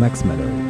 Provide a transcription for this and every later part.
Max Malloy.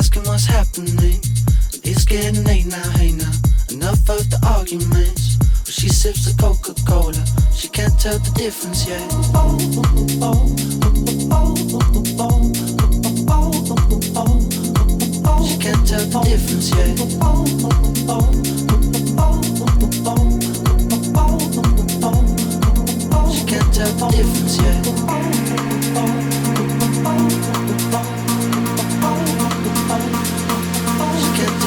asking what's happening. It's getting late now, hey now. Enough of the arguments. But she sips the Coca Cola, she can't tell the difference yet. Yet. She can't tell the difference yet. She can't tell the difference yet.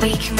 we can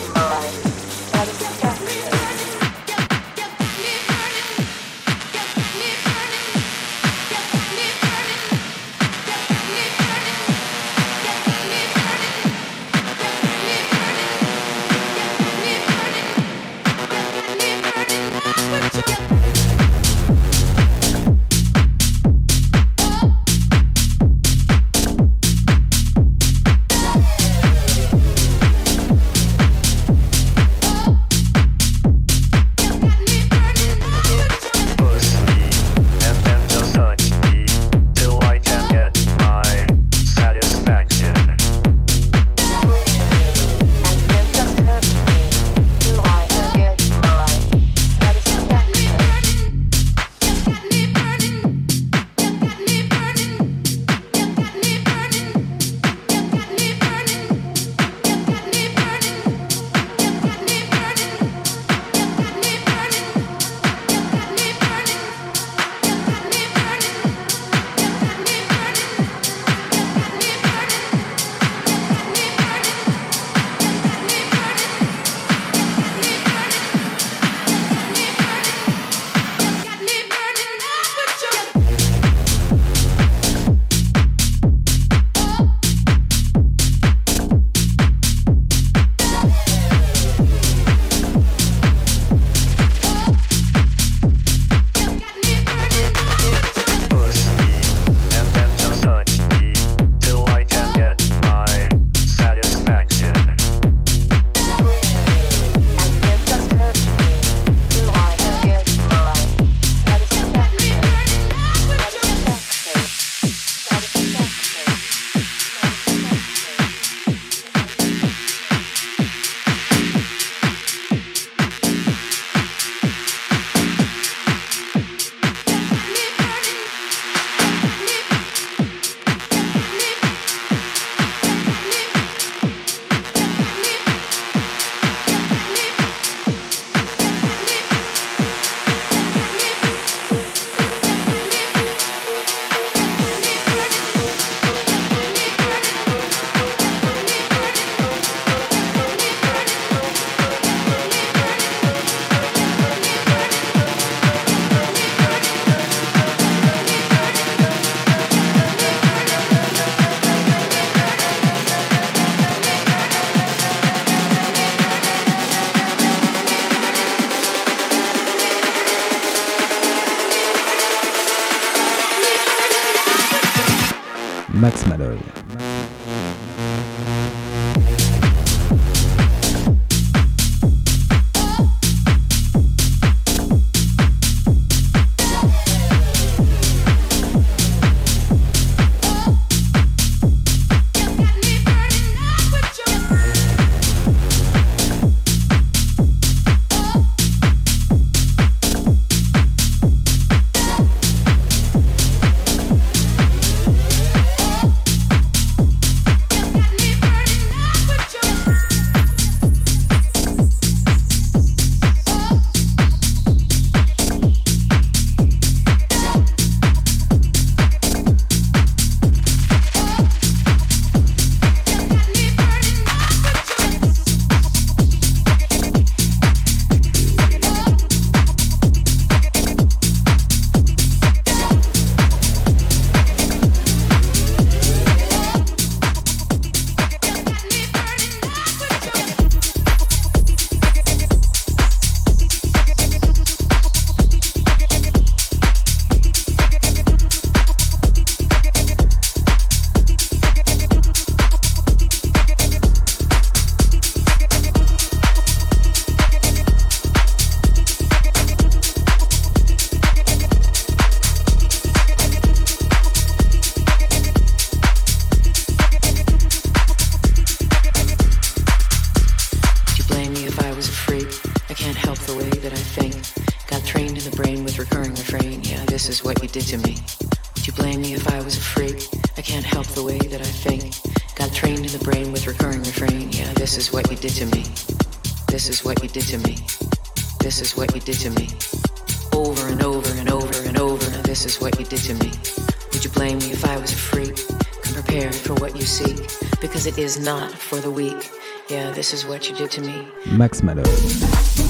This is what you did to me. Would you blame me if I was a freak? I can't help the way that I think. Got trained in the brain with recurring refrain. Yeah, this is what you did to me. This is what you did to me. This is what you did to me. Over and over and over and over. Now this is what you did to me. Would you blame me if I was a freak? Come prepared for what you seek, because it is not for the weak. Yeah, this is what you did to me. Max Malone.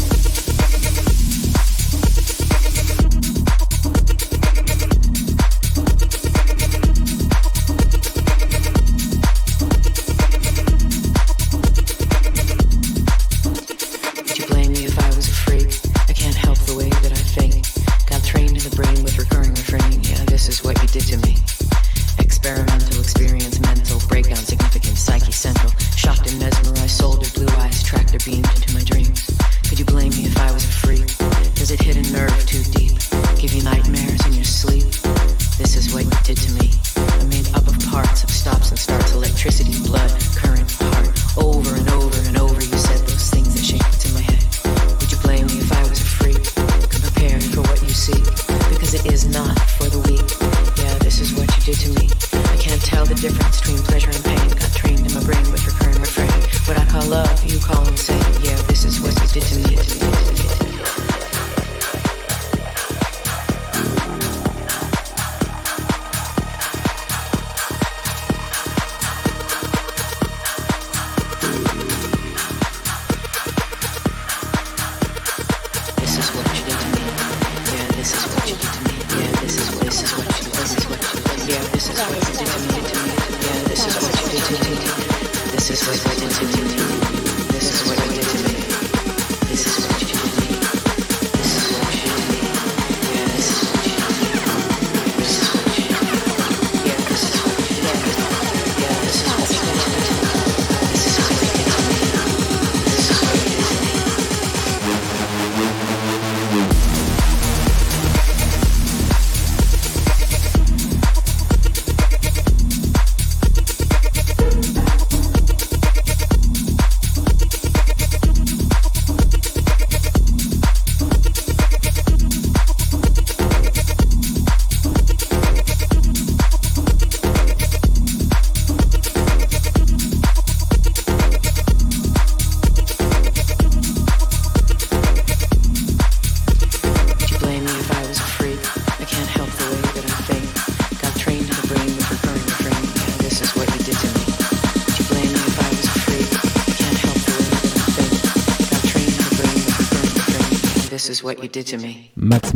what you did to me. Max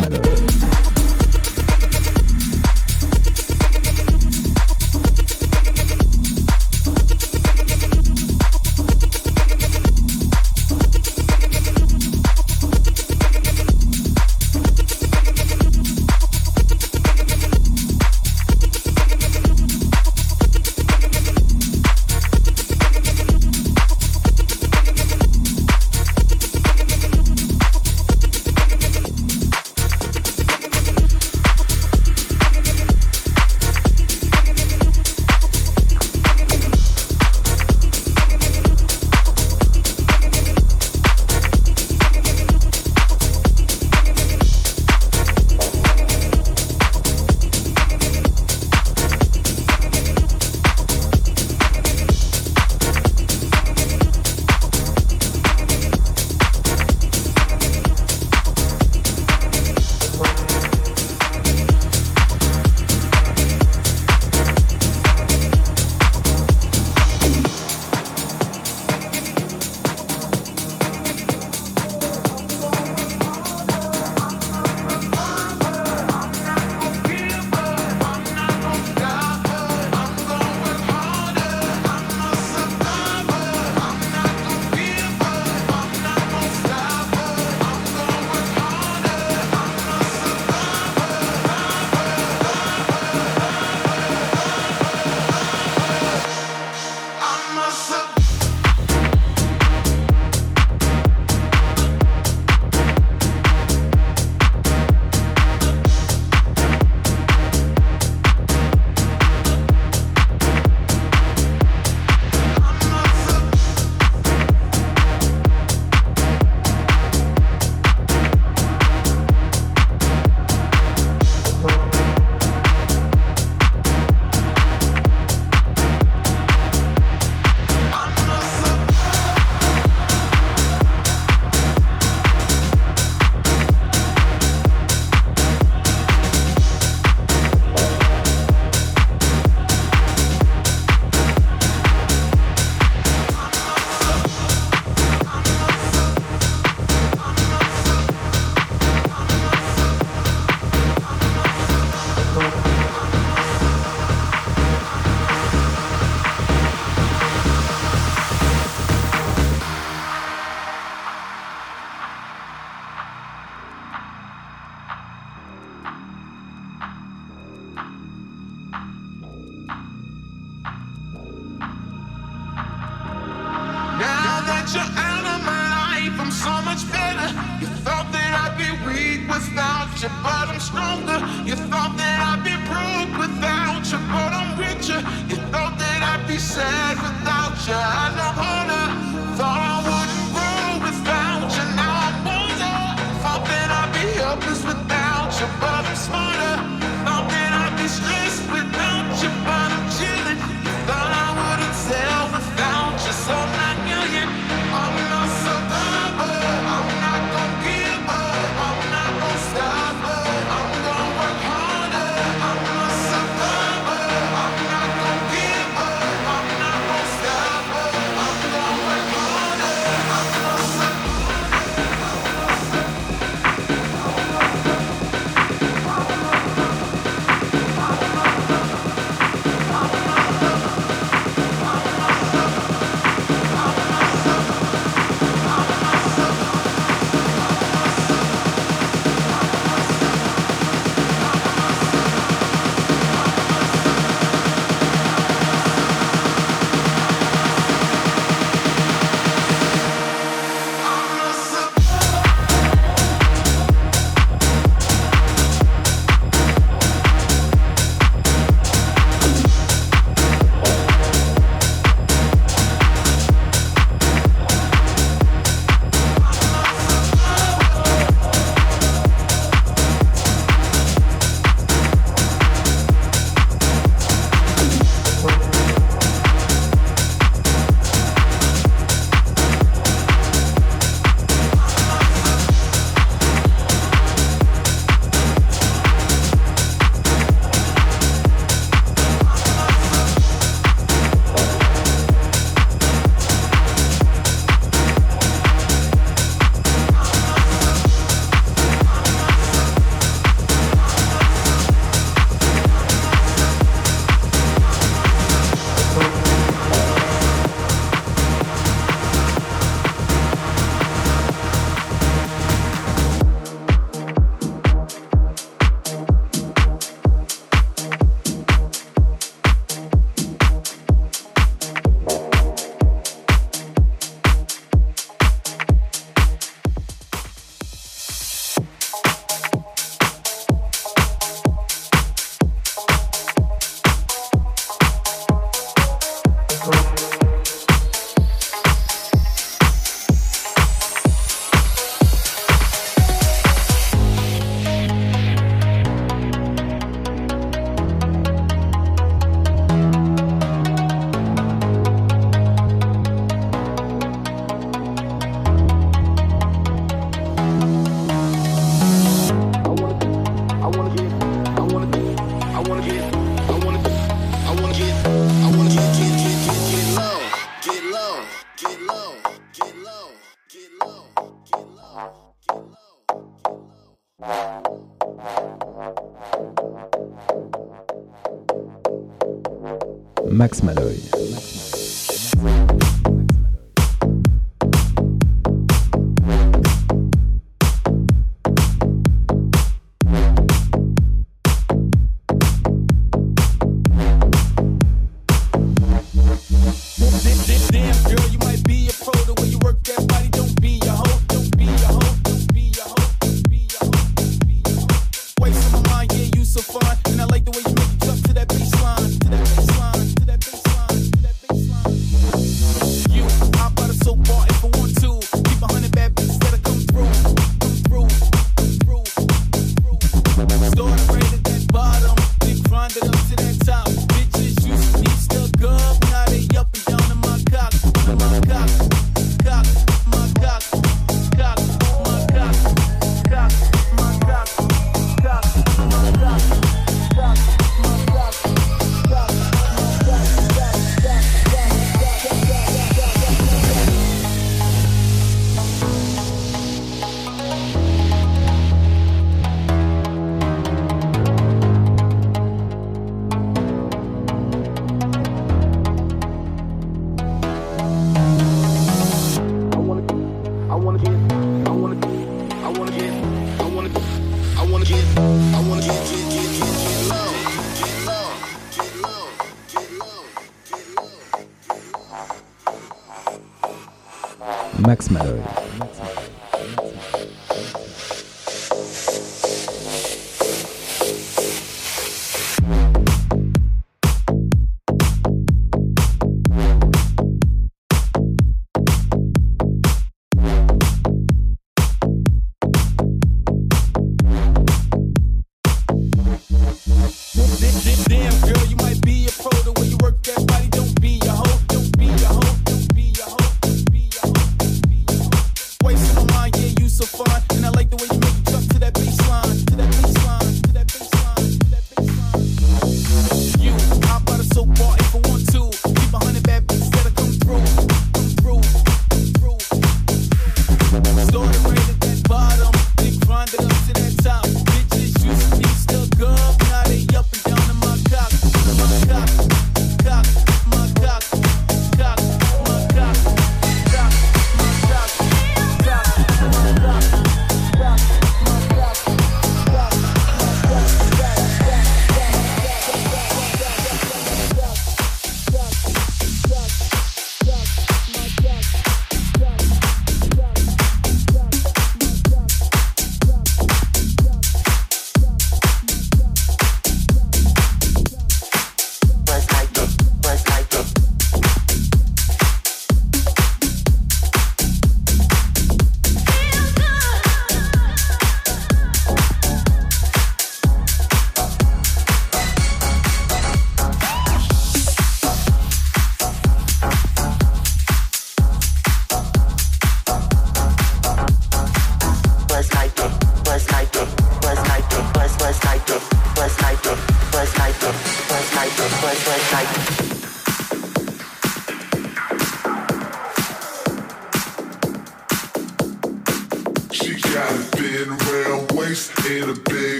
Max Malloy.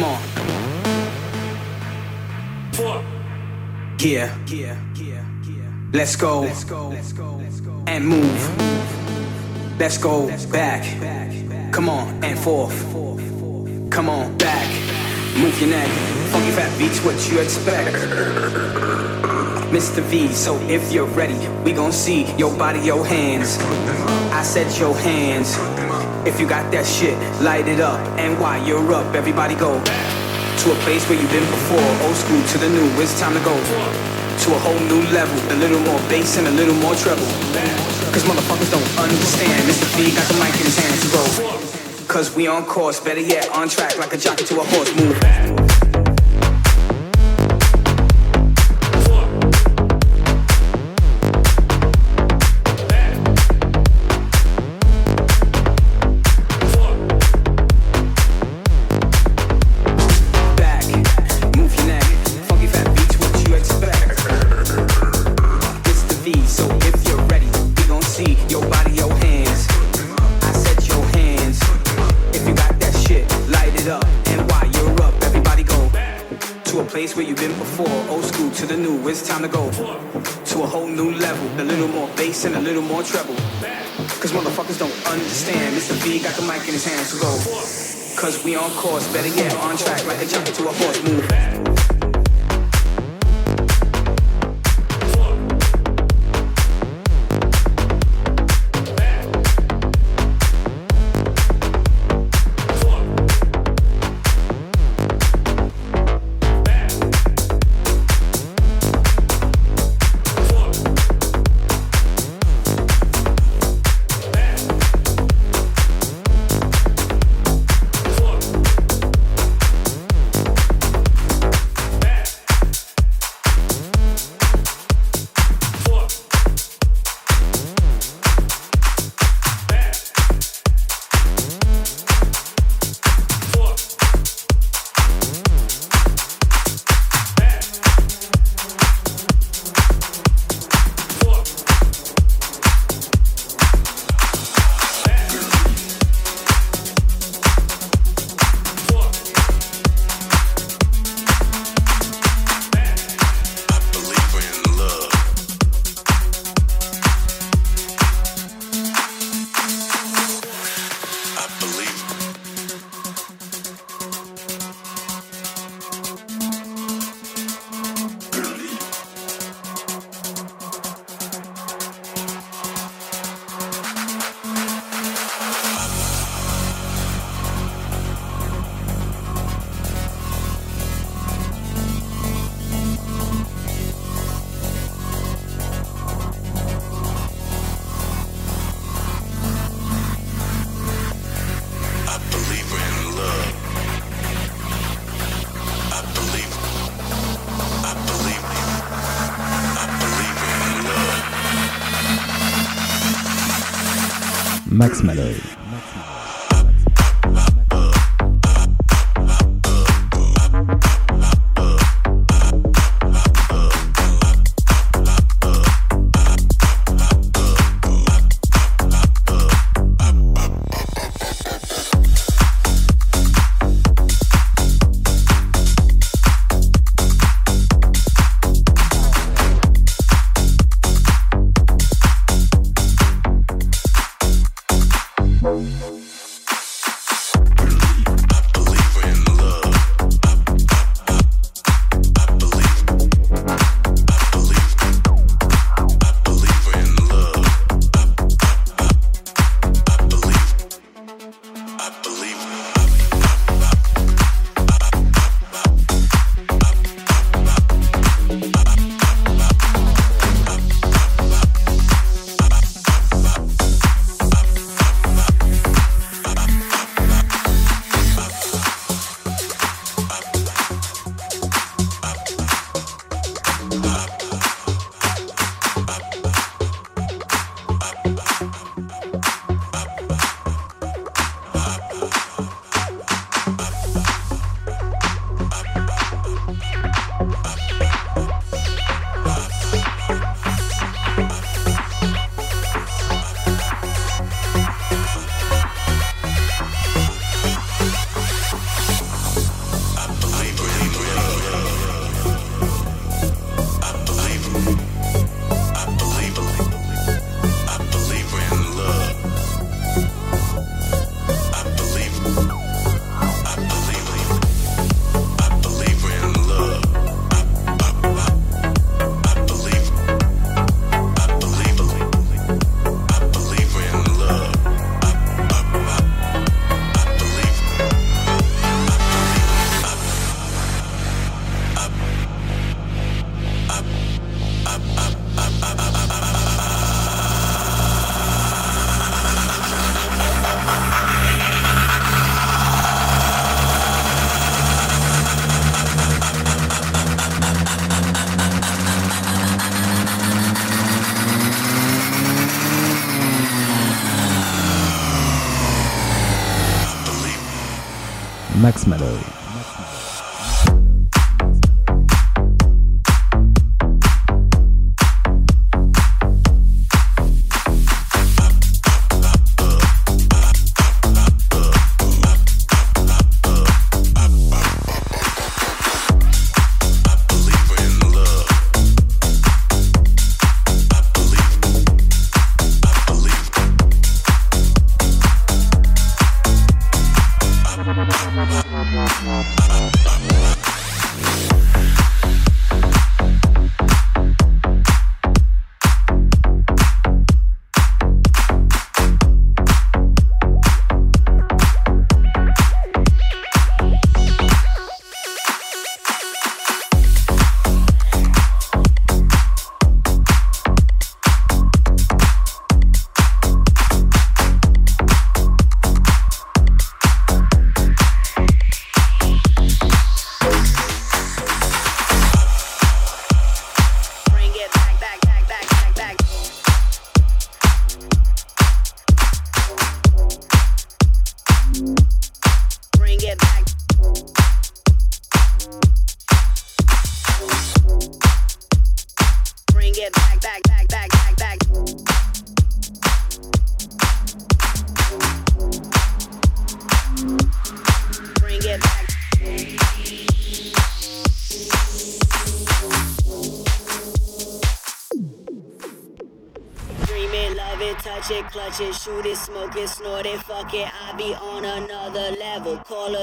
Come on. Four. Yeah. Let's go. And move. Let's go back. Come on and forth. Come on back. Move your neck. Funky fat beats what you expect. Mr. V, so if you're ready, we gon' see your body, your hands. I said your hands. If you got that shit, light it up. And while you're up, everybody go to a place where you've been before. Old school to the new, it's time to go to a whole new level. A little more bass and a little more treble. Cause motherfuckers don't understand. Mr. V got the mic in his hands to go. Cause we on course, better yet, on track like a jockey to a horse. Move. V got the mic in his hands, so go. Cause we on course, better yet, on track like a jump to a horse move.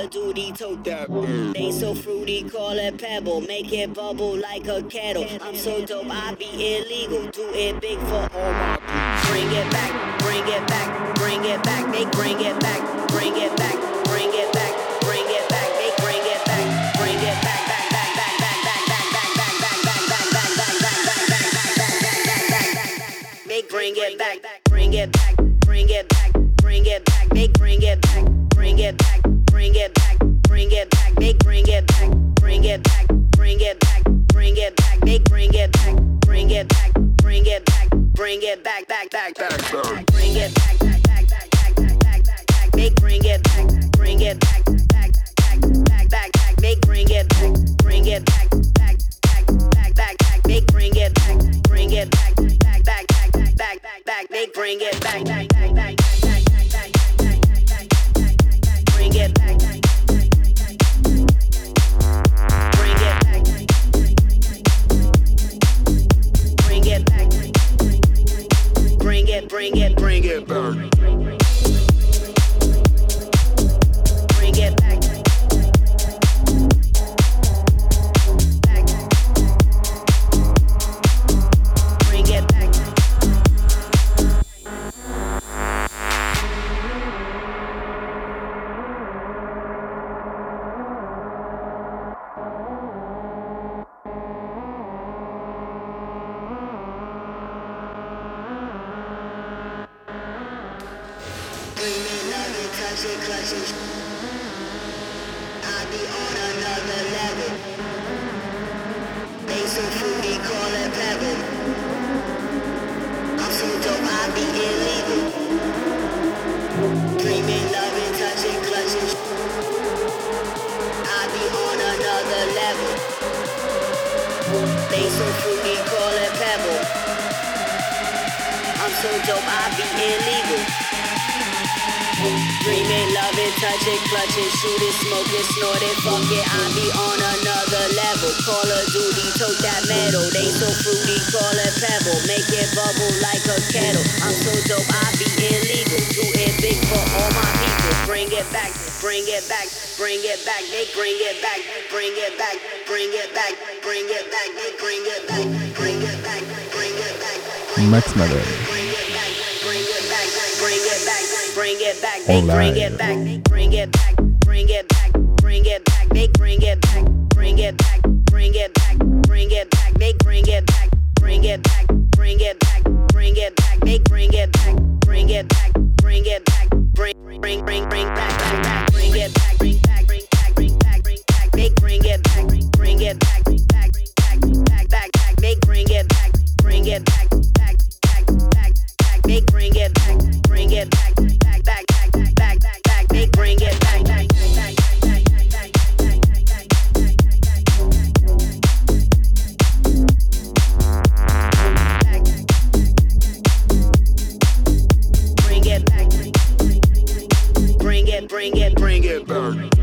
Duty tote that. They so fruity, call it pebble. Make it bubble like a kettle. I'm so dope, I be illegal. Do it big for all my people. Bring it back, bring it back, bring it back. They bring it back, bring it back, bring it back, bring it back. They bring it back, bring it back. They bring it back, bring it back, bring it back, bring it back. They bring it back, bring it back it back, bring it back. They bring it back, bring it back, bring it back, bring it back. They bring it back, bring it back, bring it back, bring it back, back, back, back, bring it back, back, back, back, back, back, back, back, back. They bring it back, bring it back, back, back, back, back, back. They bring it back, bring it back, back, back, back, back, back. They bring it back, bring it back, back, back, back, back, back, back, back. They bring it back, back, back, back, back, back, back, back, bring it, bring it, bring it back. I be on another level. Call it pebble. I'm so dope, I be illegal. Dreaming, loving, touching, clutching. I be on another level. Call it pebble. I'm so dope, I be illegal. Dreaming, loving, touching, clutching, shooting, smoking, snorting, fuck it, I be on another level. Call of Duty, tote that metal. They so fruity, call it pebble. Make it bubble like a kettle. I'm so dope, I be illegal. Do it big for all my people. Bring it back, bring it back, bring it back. They bring it back, bring it back, bring it back, bring it back. They bring it back, bring it back, bring it back. Max Malone. Bring it back. They bring it back, bring it back, bring it back, bring it back. They bring it back, bring it back, bring it back, bring it back. They bring it back, bring it back, bring it back, bring it back. They bring it back, bring it back, bring it back, bring bring bring bring back back back. Bring it back, bring back, bring back, bring back, bring back. They bring it back, bring it back, bring back, bring back, back back back. They bring it back, bring it back, back back back back. They bring it back, bring it back bring it back. Bring it, bring it, bring it back.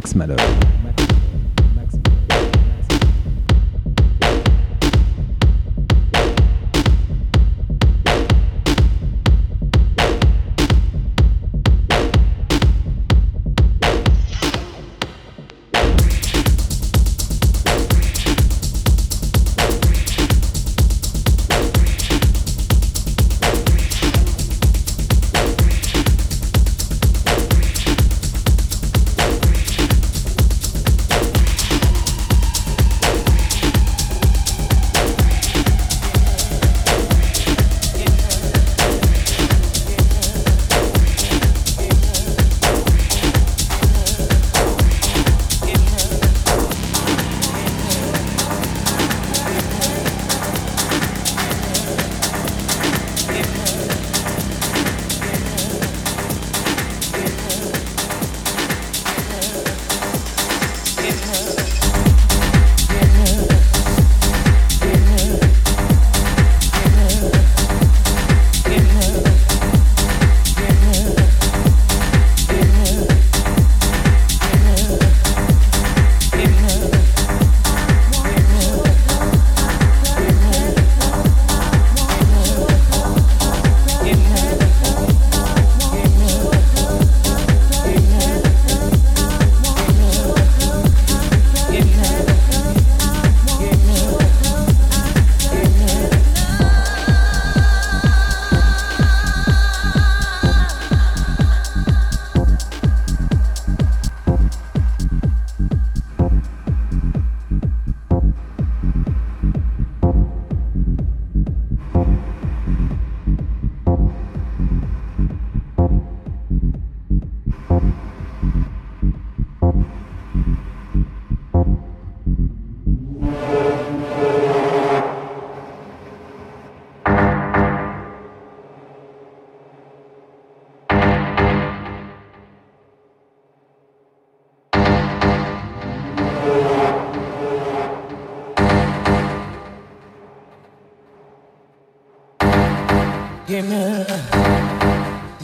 Max Malloy.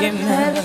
give me,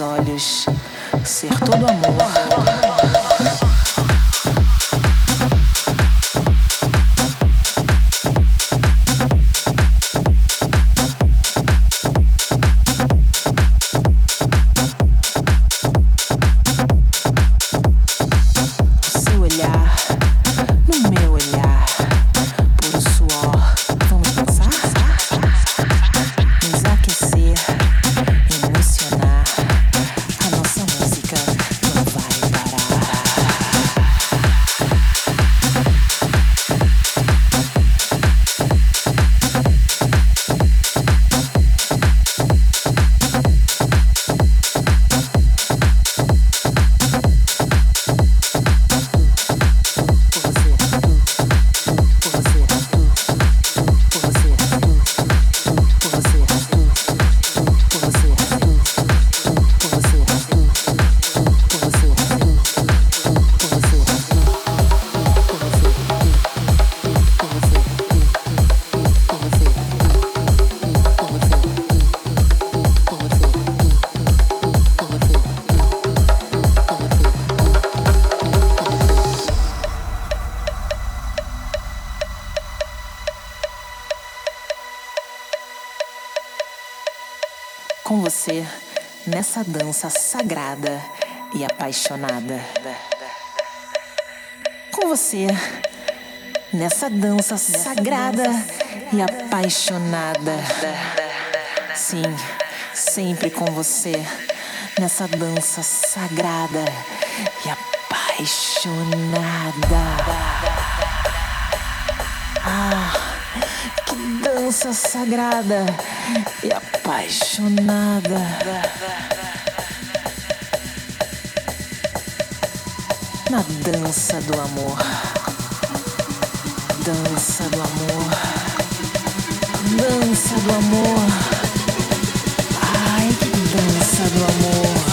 olhos ser todo amor. dança sagrada e apaixonada. Com você, nessa dança sagrada e apaixonada. Sim, sempre com você, nessa dança sagrada e apaixonada. Ah, que dança sagrada e apaixonada. na dança do amor. Dança do amor. Dança do amor. Ai, que dança do amor.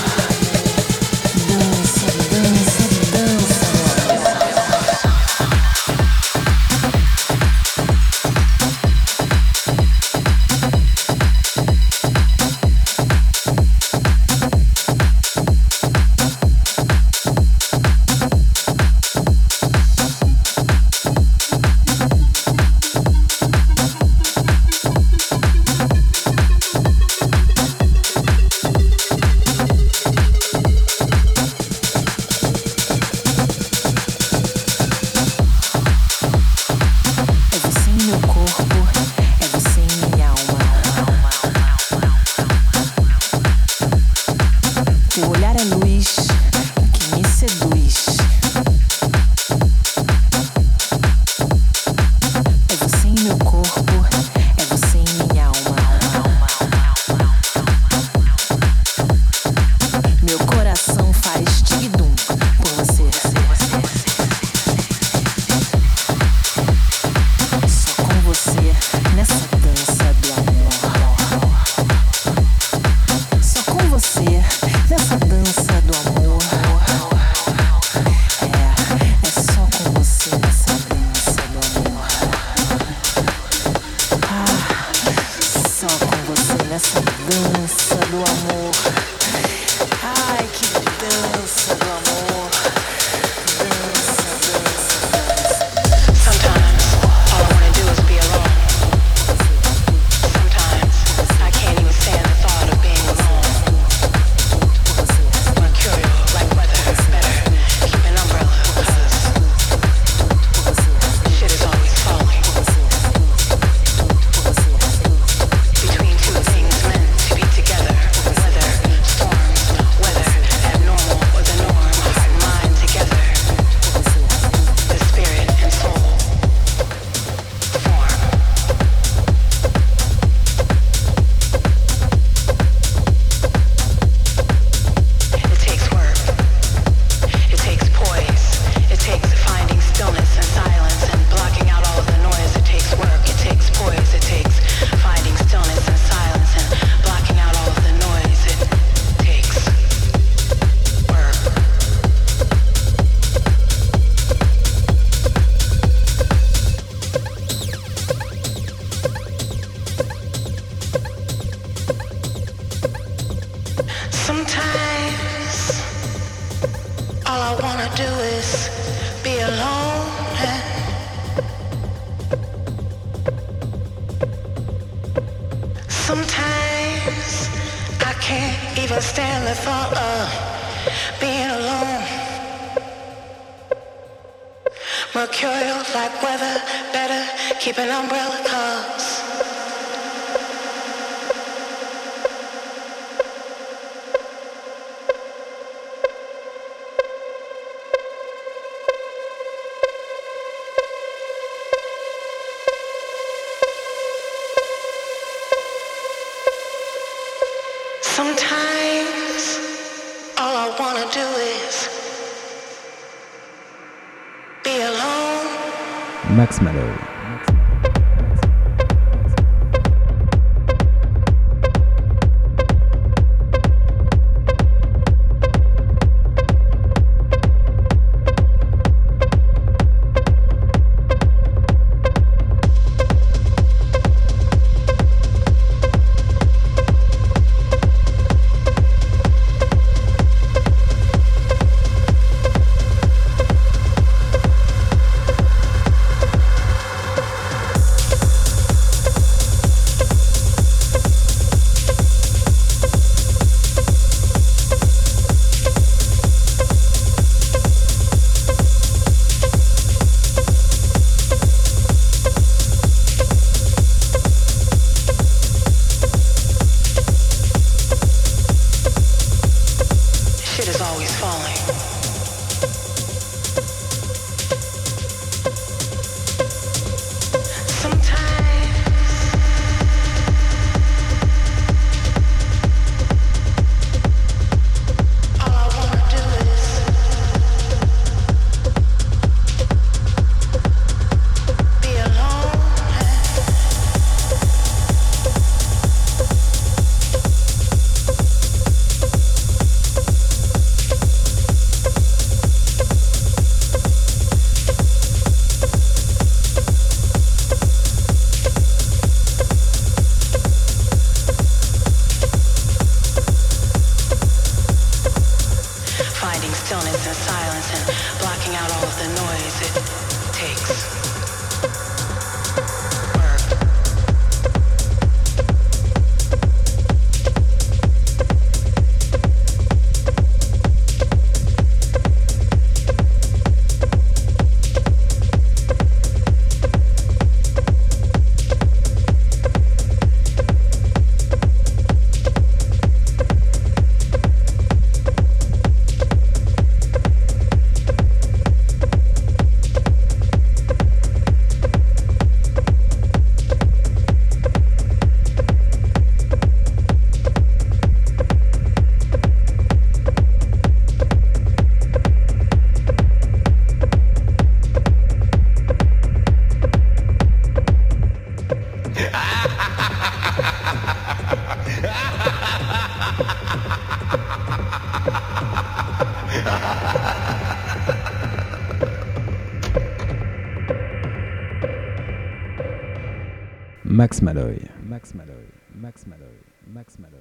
Max Malloy. Max Malloy. Max Malloy. Max Malloy.